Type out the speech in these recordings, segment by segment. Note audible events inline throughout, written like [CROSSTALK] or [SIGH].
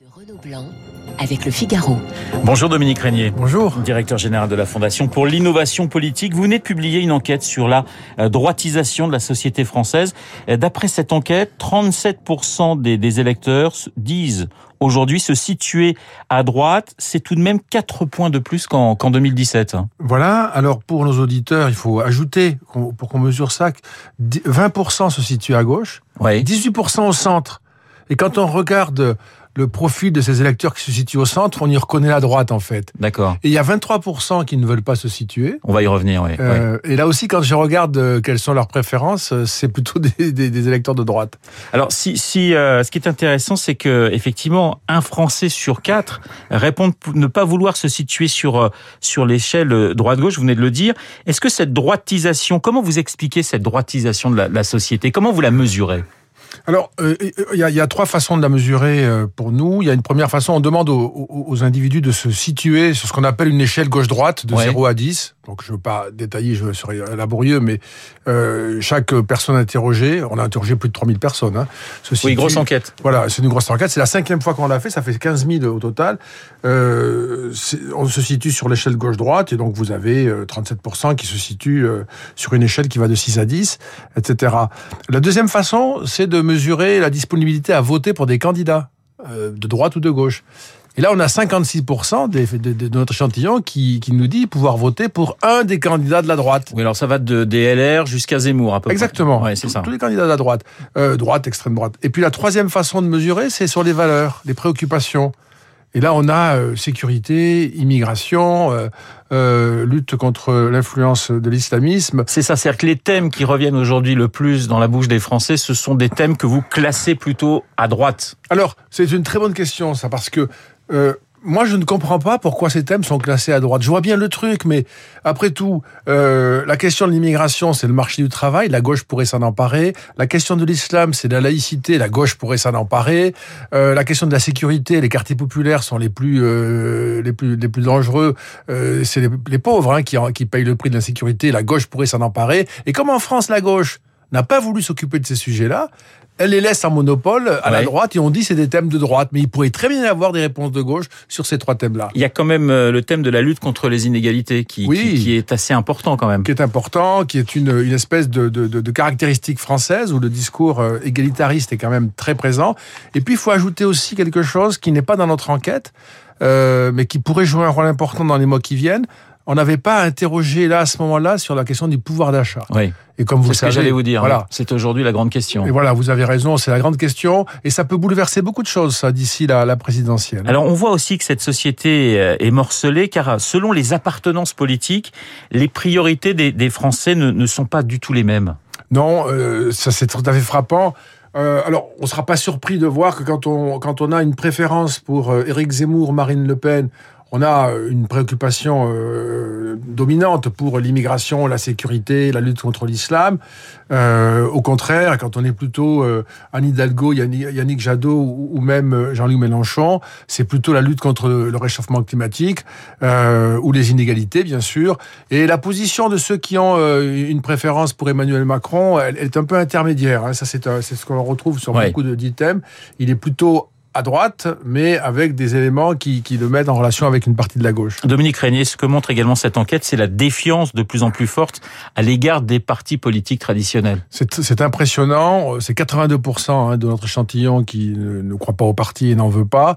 de Renaud Blanc avec le Figaro. Bonjour Dominique Régnier. Bonjour. Directeur général de la Fondation pour l'innovation politique. Vous venez de publier une enquête sur la euh, droitisation de la société française. Euh, D'après cette enquête, 37% des, des électeurs disent aujourd'hui se situer à droite. C'est tout de même 4 points de plus qu'en qu'en 2017. Voilà. Alors pour nos auditeurs, il faut ajouter pour qu'on mesure ça, que 20% se situent à gauche, Oui. 18% au centre. Et quand on regarde le profil de ces électeurs qui se situent au centre, on y reconnaît la droite en fait. D'accord. Et il y a 23% qui ne veulent pas se situer. On va y revenir, oui. Euh, Et là aussi, quand je regarde euh, quelles sont leurs préférences, euh, c'est plutôt [LAUGHS] des, des- des électeurs de droite. Alors, si, si euh, ce qui est intéressant, c'est que effectivement, un Français sur quatre répond ne pas vouloir se situer sur sur l'échelle droite-gauche. Vous venez de le dire. Est-ce que cette droitisation, comment vous expliquez cette droitisation de la, la société? Comment vous la mesurez? Alors, euh, il y, a, il y a trois façons de la mesurer euh, pour nous. Il y a une première façon, on demande aux, individus de se situer sur ce qu'on appelle une échelle gauche-droite de Ouais. 0 à 10. Donc, je ne veux pas détailler, je serais laborieux, mais euh, chaque personne interrogée, on a interrogé plus de 3000 personnes. Hein, se Oui, grosse enquête. Voilà, c'est une grosse enquête. C'est la cinquième fois qu'on l'a fait. Ça fait 15 000 au total. Euh, on se situe sur l'échelle gauche-droite et donc vous avez euh, 37% qui se situent euh, sur une échelle qui va de 6 à 10, etc. La deuxième façon, c'est de mesurer la disponibilité à voter pour des candidats euh, de droite ou de gauche. Et là, on a 56% des, de, de notre échantillon qui, qui nous dit pouvoir voter pour un des candidats de la droite. Oui, alors ça va de DLR jusqu'à Zemmour, à peu Exactement. près. Ouais, c'est Tous- ça. Tous les candidats de la droite. Euh, droite, extrême droite. Et puis la troisième façon de mesurer, c'est sur les valeurs, les préoccupations. Et là, on a euh, sécurité, immigration, euh, euh, lutte contre l'influence de l'islamisme. C'est ça, c'est-à-dire que les thèmes qui reviennent aujourd'hui le plus dans la bouche des Français, ce sont des thèmes que vous classez plutôt à droite. Alors, c'est une très bonne question, ça, parce que euh, moi, je ne comprends pas pourquoi ces thèmes sont classés à droite. Je vois bien le truc, mais après tout, euh, la question de l'immigration, c'est le marché du travail. La gauche pourrait s'en emparer. La question de l'islam, c'est la laïcité. La gauche pourrait s'en emparer. Euh, la question de la sécurité, les quartiers populaires sont les plus euh, les plus les plus dangereux. C'est les, pauvres hein, qui qui payent le prix de l'insécurité. La gauche pourrait s'en emparer. Et comme en France, la gauche n'a pas voulu s'occuper de ces sujets-là, elle les laisse en monopole à la droite et on dit c'est des thèmes de droite. Mais il pourrait très bien y avoir des réponses de gauche sur ces trois thèmes-là. Il y a quand même euh, le thème de la lutte contre les inégalités qui, Oui. qui, qui est assez important quand même. qui est important, qui est une, une espèce de, de, de, de caractéristique française où le discours euh, égalitariste est quand même très présent. Et puis il faut ajouter aussi quelque chose qui n'est pas dans notre enquête, euh, mais qui pourrait jouer un rôle important dans les mois qui viennent. On n'avait pas interrogé là à ce moment-là sur la question du pouvoir d'achat. Oui, Et comme vous c'est le ce que savez, j'allais vous dire. Voilà. C'est aujourd'hui la grande question. Et voilà, vous avez raison, c'est la grande question, et ça peut bouleverser beaucoup de choses, ça, d'ici la, la présidentielle. Alors on voit aussi que cette société euh, est morcelée car euh, selon les appartenances politiques, les priorités des, des Français ne, ne sont pas du tout les mêmes. Non, euh, ça c'est tout à fait frappant. Euh, alors, on ne sera pas surpris de voir que quand on, quand on a une préférence pour Éric Zemmour, Marine Le Pen, on a une préoccupation euh, dominante pour l'immigration, la sécurité, la lutte contre l'islam. Euh, au contraire, quand on est plutôt euh, Anne Hidalgo, Yannick, Jadot ou, ou même euh, Jean-Luc Mélenchon, c'est plutôt la lutte contre le réchauffement climatique euh, ou les inégalités, bien sûr. Et la position de ceux qui ont euh, une préférence pour Emmanuel Macron, elle, elle est un peu intermédiaire. Hein. Ça, c'est ce qu'on retrouve sur Ouais. beaucoup de d'items. Il est plutôt à droite, mais avec des éléments qui, qui le mettent en relation avec une partie de la gauche. Dominique Régnier, ce que montre également cette enquête, c'est la défiance de plus en plus forte à l'égard des partis politiques traditionnels. C'est impressionnant. C'est 82% hein, de notre échantillon qui ne, ne croit pas au parti et n'en veut pas.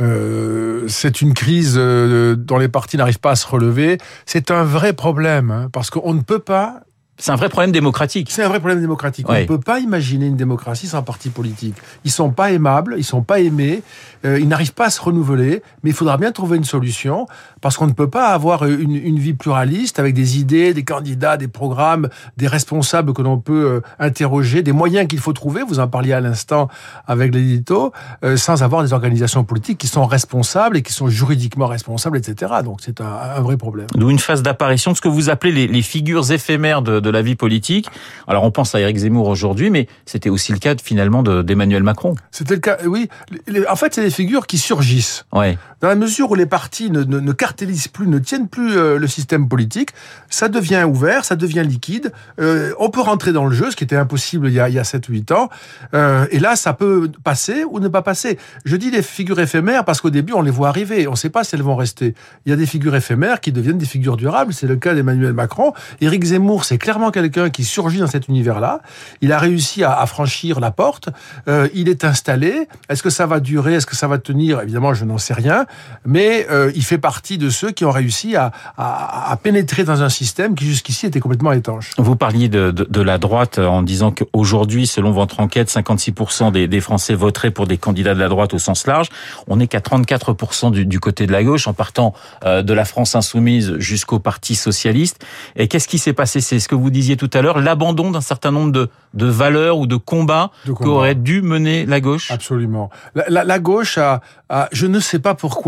Euh, c'est une crise euh, dont les partis n'arrivent pas à se relever. C'est un vrai problème hein, parce qu'on ne peut pas. C'est un vrai problème démocratique. C'est un vrai problème démocratique. On ne peut pas imaginer une démocratie sans parti politique. Ils sont pas aimables, ils sont pas aimés, euh, ils n'arrivent pas à se renouveler. Mais il faudra bien trouver une solution parce qu'on ne peut pas avoir une, une vie pluraliste avec des idées, des candidats, des programmes, des responsables que l'on peut euh, interroger, des moyens qu'il faut trouver. Vous en parliez à l'instant avec l'édito, euh, sans avoir des organisations politiques qui sont responsables et qui sont juridiquement responsables, etc. Donc c'est un, un vrai problème. D'où une phase d'apparition de ce que vous appelez les, les figures éphémères de, de la vie politique. Alors on pense à Éric Zemmour aujourd'hui, mais c'était aussi le cas finalement de- d'Emmanuel Macron. C'était le cas, oui. En fait, c'est des figures qui surgissent. Ouais. Dans la mesure où les partis ne, ne, cartélisent plus, ne tiennent plus euh, le système politique, ça devient ouvert, ça devient liquide. Euh, on peut rentrer dans le jeu, ce qui était impossible il y a, il y a 7-8 ans. Euh, et là, ça peut passer ou ne pas passer. Je dis des figures éphémères parce qu'au début, on les voit arriver. On ne sait pas si elles vont rester. Il y a des figures éphémères qui deviennent des figures durables. C'est le cas d'Emmanuel Macron. Éric Zemmour, c'est clairement quelqu'un qui surgit dans cet univers-là. Il a réussi à, franchir la porte. Il est installé. Est-ce que ça va durer? Est-ce que ça va tenir? Évidemment, je n'en sais rien. Mais euh, il fait partie de ceux qui ont réussi à, à, à pénétrer dans un système qui jusqu'ici était complètement étanche. Vous parliez de, de, de la droite en disant qu'aujourd'hui, selon votre enquête, 56% des, des, Français voteraient pour des candidats de la droite au sens large. On n'est qu'à 34% du, du, côté de la gauche, en partant euh, de la France insoumise jusqu'au Parti socialiste. Et qu'est-ce qui s'est passé? C'est ce que vous disiez tout à l'heure, l'abandon d'un certain nombre de, de valeurs ou de combats qu'aurait dû mener la gauche? Absolument. La, la, la gauche a, a, je ne sais pas pourquoi,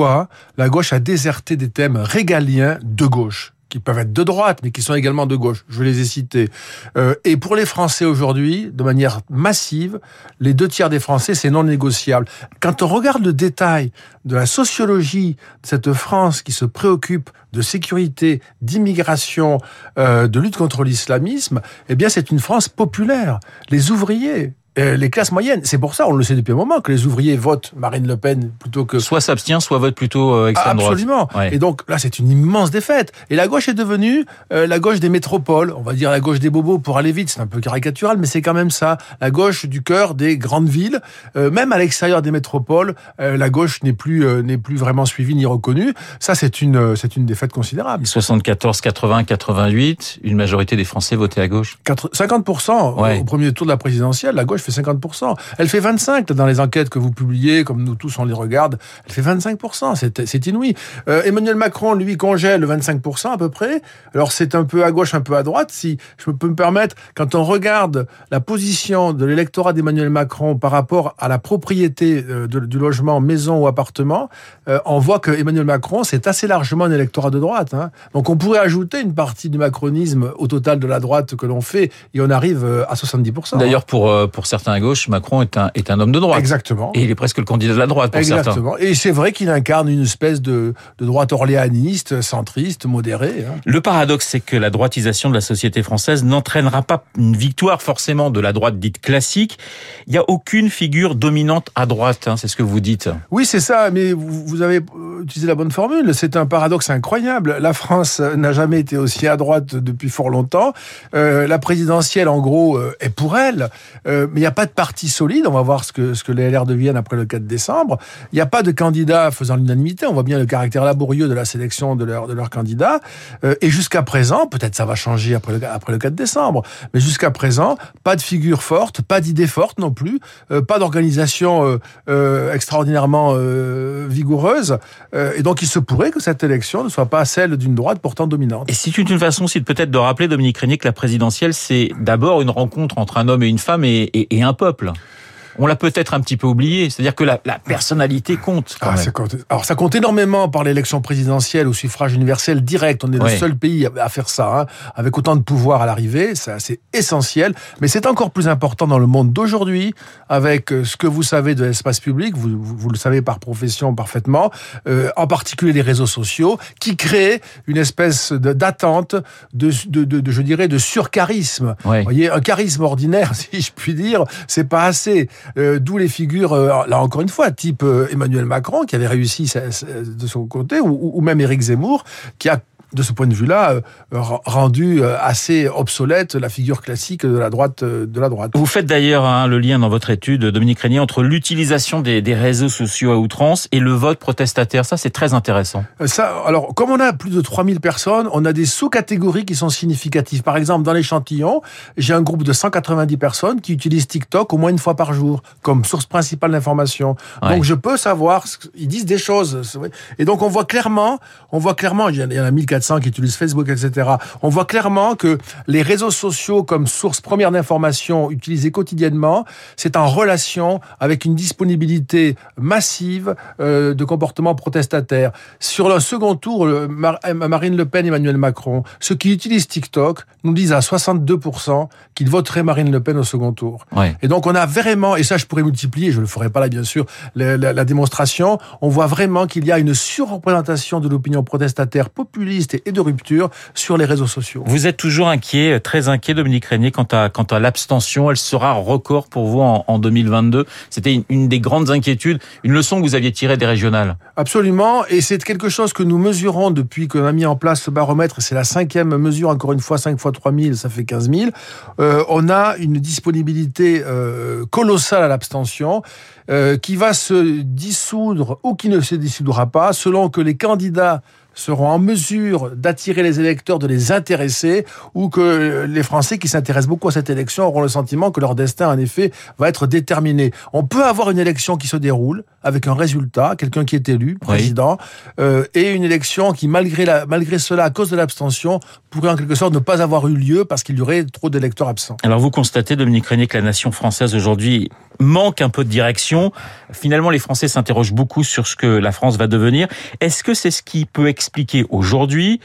la gauche a déserté des thèmes régaliens de gauche qui peuvent être de droite, mais qui sont également de gauche. Je les ai cités. Euh, et pour les Français aujourd'hui, de manière massive, les deux tiers des Français, c'est non négociable. Quand on regarde le détail de la sociologie de cette France qui se préoccupe de sécurité, d'immigration, euh, de lutte contre l'islamisme, eh bien, c'est une France populaire. Les ouvriers, euh, les classes moyennes. C'est pour ça, on le sait depuis un moment, que les ouvriers votent Marine Le Pen plutôt que... Soit s'abstient, soit vote plutôt euh, extrême droite. Absolument. Ouais. Et donc là, c'est une immense défaite. Et la gauche est devenue euh, la gauche des métropoles. On va dire la gauche des bobos pour aller vite. C'est un peu caricatural, mais c'est quand même ça. La gauche du cœur des grandes villes. Même à l'extérieur des métropoles, la gauche n'est plus n'est plus vraiment suivie ni reconnue. Ça, c'est une c'est une défaite considérable. 74, 80, 88, une majorité des Français votaient à gauche. 50% ouais. au premier tour de la présidentielle, la gauche fait 50%. Elle fait 25% dans les enquêtes que vous publiez, comme nous tous on les regarde. Elle fait 25%, c'est inouï. Euh, Emmanuel Macron, lui, congèle 25% à peu près. Alors c'est un peu à gauche, un peu à droite. Si je peux me permettre, quand on regarde la position de l'électorat d'Emmanuel Macron par rapport à la propriété euh, du logement, maison ou appartement, euh, on voit que Emmanuel Macron, c'est assez largement un électorat de droite. Hein. Donc on pourrait ajouter une partie du macronisme au total de la droite que l'on fait et on arrive à 70%. D'ailleurs, pour, pour certains certains à gauche, Macron est un, est un homme de droite. Exactement. Et il est presque le candidat de la droite pour Exactement. certains. Et c'est vrai qu'il incarne une espèce de, de droite orléaniste, centriste, modérée. Hein. Le paradoxe, c'est que la droitisation de la société française n'entraînera pas une victoire forcément de la droite dite classique. Il n'y a aucune figure dominante à droite, hein, c'est ce que vous dites. Oui, c'est ça, mais vous, vous avez utilisé la bonne formule. C'est un paradoxe incroyable. La France n'a jamais été aussi à droite depuis fort longtemps. Euh, la présidentielle, en gros, euh, est pour elle, euh, mais il n'y a pas de parti solide. On va voir ce que, ce que les LR deviennent après le 4 décembre. Il n'y a pas de candidat faisant l'unanimité. On voit bien le caractère laborieux de la sélection de leurs de leur candidats. Euh, et jusqu'à présent, peut-être ça va changer après le, après le 4 décembre, mais jusqu'à présent, pas de figure forte, pas d'idée forte non plus, euh, pas d'organisation euh, extraordinairement vigoureuse. et donc il se pourrait que cette élection ne soit pas celle d'une droite pourtant dominante. Et c'est une façon aussi peut-être de rappeler, Dominique Régnier, que la présidentielle, c'est d'abord une rencontre entre un homme et une femme et, et un peuple on l'a peut-être un petit peu oublié. C'est-à-dire que la, la, personnalité compte. Ah, compte. Alors ça compte énormément par l'élection présidentielle au suffrage universel direct. On est le seul pays à, faire ça, hein, avec autant de pouvoir à l'arrivée. C'est essentiel. Mais c'est encore plus important dans le monde d'aujourd'hui, avec euh, ce que vous savez de l'espace public. Vous, vous, vous, le savez par profession parfaitement. Euh, en particulier les réseaux sociaux, qui créent une espèce d'attente, de, de, de, de, je dirais, de surcharisme. Ouais. Vous voyez, un charisme ordinaire, [LAUGHS] si je puis dire, c'est pas assez. Euh, D'où les figures, euh, là encore une fois, type euh, Emmanuel Macron, qui avait réussi de son côté, ou, ou même Éric Zemmour, qui a de ce point de vue-là, euh, rendu euh, assez obsolète la figure classique de la droite. Euh, de la droite. Vous faites d'ailleurs hein, le lien dans votre étude, Dominique Régnier, entre l'utilisation des, des, réseaux sociaux à outrance et le vote protestataire. Ça, c'est très intéressant. Ça, alors, comme on a plus de 3000 personnes, on a des sous-catégories qui sont significatives. Par exemple, dans l'échantillon, j'ai un groupe de 190 personnes qui utilisent TikTok au moins une fois par jour comme source principale d'information. Ouais. Donc, je peux savoir, ils disent des choses. Et donc, on voit clairement, on voit clairement, il y en a 1400 400 qui utilisent Facebook, etc. On voit clairement que les réseaux sociaux comme source première d'information utilisée quotidiennement, c'est en relation avec une disponibilité massive euh, de comportements protestataires. Sur le second tour, Marine Le Pen, Emmanuel Macron, ceux qui utilisent TikTok nous disent à 62% qu'ils voteraient Marine Le Pen au second tour. Et donc on a vraiment, et ça je pourrais multiplier, je ne le ferai pas là bien sûr, la, la, la démonstration, on voit vraiment qu'il y a une surreprésentation de l'opinion protestataire populiste et de rupture sur les réseaux sociaux. Vous êtes toujours inquiet, très inquiet Dominique Régnier quant à, quant à l'abstention, elle sera record pour vous en, en 2022. C'était une, une des grandes inquiétudes, une leçon que vous aviez tirée des régionales. Absolument, et c'est quelque chose que nous mesurons depuis qu'on a mis en place ce baromètre, c'est la cinquième mesure, encore une fois, 5 fois 3000, ça fait 15 000. Euh, on a une disponibilité euh, colossale à l'abstention. Euh, qui va se dissoudre ou qui ne se dissoudra pas selon que les candidats seront en mesure d'attirer les électeurs, de les intéresser, ou que les Français qui s'intéressent beaucoup à cette élection auront le sentiment que leur destin, en effet, va être déterminé. On peut avoir une élection qui se déroule avec un résultat, quelqu'un qui est élu, président, oui. euh, et une élection qui, malgré, la, malgré cela, à cause de l'abstention, pourrait en quelque sorte ne pas avoir eu lieu parce qu'il y aurait trop d'électeurs absents. Alors vous constatez, Dominique Régnier, que la nation française aujourd'hui manque un peu de direction. Finalement, les Français s'interrogent beaucoup sur ce que la France va devenir. Est-ce que c'est ce qui peut expliquer aujourd'hui,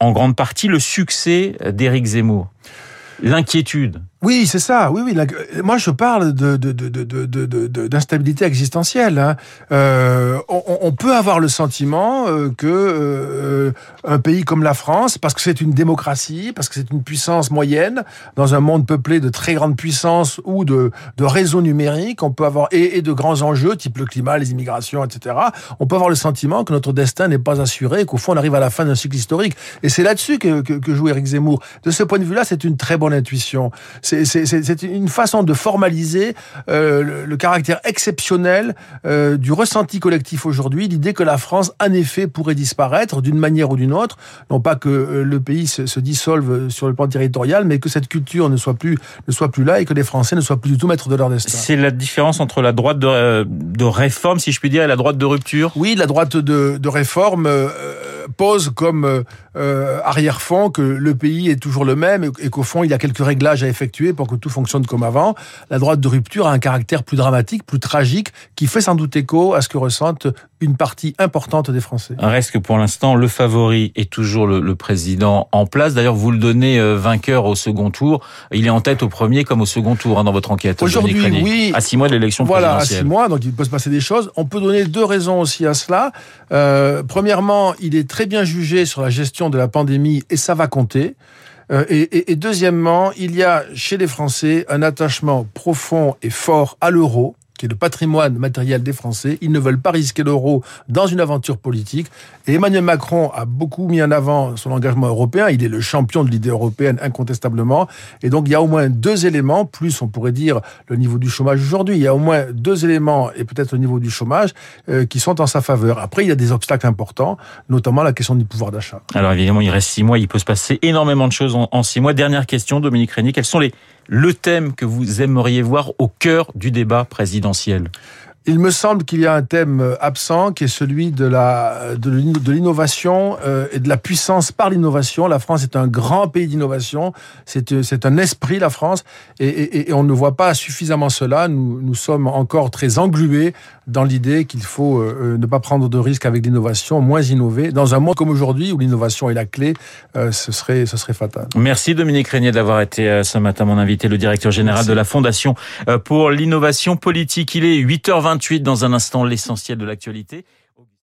en grande partie, le succès d'Éric Zemmour. L'inquiétude oui, c'est ça. Oui, oui. Moi, je parle de, d'instabilité existentielle. Hein. Euh, on, peut avoir le sentiment euh, que euh, un pays comme la France, parce que c'est une démocratie, parce que c'est une puissance moyenne dans un monde peuplé de très grandes puissances ou de, réseaux numériques, on peut avoir et, de grands enjeux, type le climat, les immigrations, etc. On peut avoir le sentiment que notre destin n'est pas assuré, qu'au fond, on arrive à la fin d'un cycle historique. Et c'est là-dessus que, joue Éric Zemmour. De ce point de vue-là, c'est une très bonne intuition c'est une façon de formaliser euh, le, le, caractère exceptionnel euh, du ressenti collectif aujourd'hui, l'idée que la France, en effet, pourrait disparaître d'une manière ou d'une autre, non pas que euh, le pays se, se, dissolve sur le plan territorial, mais que cette culture ne soit plus ne soit plus là et que les Français ne soient plus du tout maîtres de leur destin. C'est la différence entre la droite de, de, réforme, si je puis dire, et la droite de rupture? Oui, la droite de, de réforme pose comme arrière-fond que le pays est toujours le même et qu'au fond il y a quelques réglages à effectuer pour que tout fonctionne comme avant. La droite de rupture a un caractère plus dramatique, plus tragique, qui fait sans doute écho à ce que ressentent une partie importante des Français. Reste que pour l'instant, le favori est toujours le, le président en place. D'ailleurs, vous le donnez euh, vainqueur au second tour. Il est en tête au premier comme au second tour hein, dans votre enquête. Aujourd'hui, oui. À six mois de l'élection voilà, présidentielle. à six mois, donc il peut se passer des choses. On peut donner deux raisons aussi à cela. Euh, premièrement, il est très bien jugé sur la gestion de la pandémie et ça va compter. Euh, et, deuxièmement, il y a chez les Français un attachement profond et fort à l'euro qui est le patrimoine matériel des Français. Ils ne veulent pas risquer l'euro dans une aventure politique. Et Emmanuel Macron a beaucoup mis en avant son engagement européen. Il est le champion de l'idée européenne incontestablement. Et donc il y a au moins deux éléments, plus on pourrait dire le niveau du chômage aujourd'hui. Il y a au moins deux éléments, et peut-être le niveau du chômage, euh, qui sont en sa faveur. Après, il y a des obstacles importants, notamment la question du pouvoir d'achat. Alors évidemment, il reste six mois. Il peut se passer énormément de choses en, en six mois. Dernière question, Dominique Rény. Quels sont les le thème que vous aimeriez voir au cœur du débat présidentiel? Il me semble qu'il y a un thème absent qui est celui de la de l'innovation euh, et de la puissance par l'innovation. La France est un grand pays d'innovation. C'est c'est un esprit la France et, et, et, on ne voit pas suffisamment cela. Nous nous sommes encore très englués dans l'idée qu'il faut euh, ne pas prendre de risques avec l'innovation, moins innover. Dans un monde comme aujourd'hui où l'innovation est la clé, euh, ce serait ce serait fatal. Merci Dominique Régnier d'avoir été euh, ce matin mon invité, le directeur général Merci. de la Fondation pour l'innovation politique. Il est 8h20 dans un instant l'essentiel de l'actualité.